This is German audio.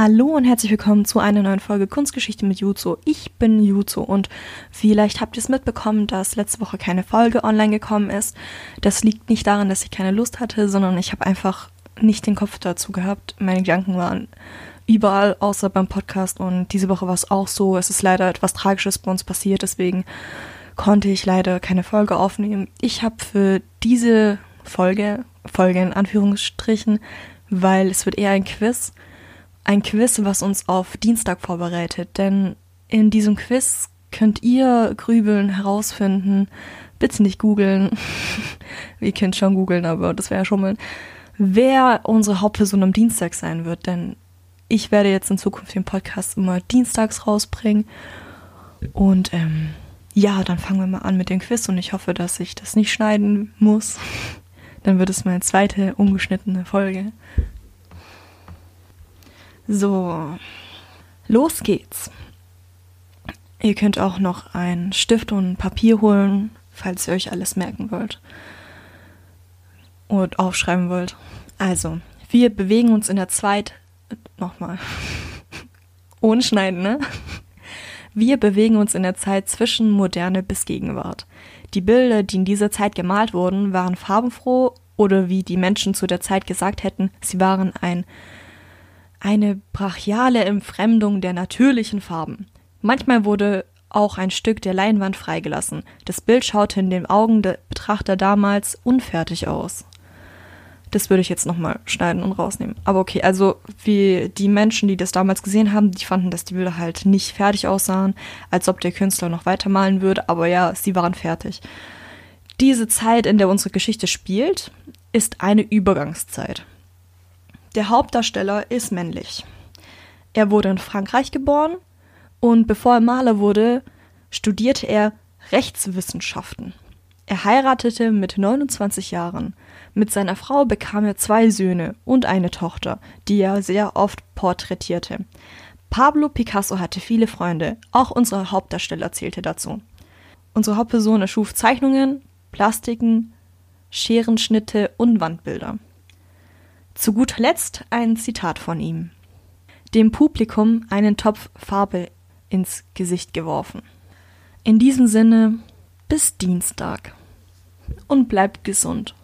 Hallo und herzlich willkommen zu einer neuen Folge Kunstgeschichte mit Juzo. Ich bin Juzo und vielleicht habt ihr es mitbekommen, dass letzte Woche keine Folge online gekommen ist. Das liegt nicht daran, dass ich keine Lust hatte, sondern ich habe einfach nicht den Kopf dazu gehabt. Meine Gedanken waren überall außer beim Podcast und diese Woche war es auch so. Es ist leider etwas Tragisches bei uns passiert, deswegen konnte ich leider keine Folge aufnehmen. Ich habe für diese Folge, Folge in Anführungsstrichen, weil es wird eher ein Quiz, ein Quiz, was uns auf Dienstag vorbereitet. Denn in diesem Quiz könnt ihr grübeln, herausfinden, bitte nicht googeln, ihr könnt schon googeln, aber das wäre ja schon mal, wer unsere Hauptperson am Dienstag sein wird. Denn ich werde jetzt in Zukunft den Podcast immer dienstags rausbringen. Und ähm, ja, dann fangen wir mal an mit dem Quiz und ich hoffe, dass ich das nicht schneiden muss. Dann wird es meine zweite ungeschnittene Folge. So, los geht's. Ihr könnt auch noch einen Stift und Papier holen, falls ihr euch alles merken wollt und aufschreiben wollt. Also, wir bewegen uns in der Zeit. Nochmal. Ohne Schneiden, ne? Wir bewegen uns in der Zeit zwischen Moderne bis Gegenwart. Die Bilder, die in dieser Zeit gemalt wurden, waren farbenfroh oder wie die Menschen zu der Zeit gesagt hätten, sie waren ein eine brachiale Entfremdung der natürlichen Farben. Manchmal wurde auch ein Stück der Leinwand freigelassen. Das Bild schaute in den Augen der Betrachter damals unfertig aus. Das würde ich jetzt nochmal schneiden und rausnehmen. Aber okay, also wie die Menschen, die das damals gesehen haben, die fanden, dass die Bilder halt nicht fertig aussahen, als ob der Künstler noch weitermalen würde, aber ja, sie waren fertig. Diese Zeit, in der unsere Geschichte spielt, ist eine Übergangszeit. Der Hauptdarsteller ist männlich. Er wurde in Frankreich geboren und bevor er Maler wurde, studierte er Rechtswissenschaften. Er heiratete mit 29 Jahren. Mit seiner Frau bekam er zwei Söhne und eine Tochter, die er sehr oft porträtierte. Pablo Picasso hatte viele Freunde, auch unser Hauptdarsteller zählte dazu. Unsere Hauptperson erschuf Zeichnungen, Plastiken, Scherenschnitte und Wandbilder. Zu guter Letzt ein Zitat von ihm. Dem Publikum einen Topf Farbe ins Gesicht geworfen. In diesem Sinne, bis Dienstag und bleibt gesund.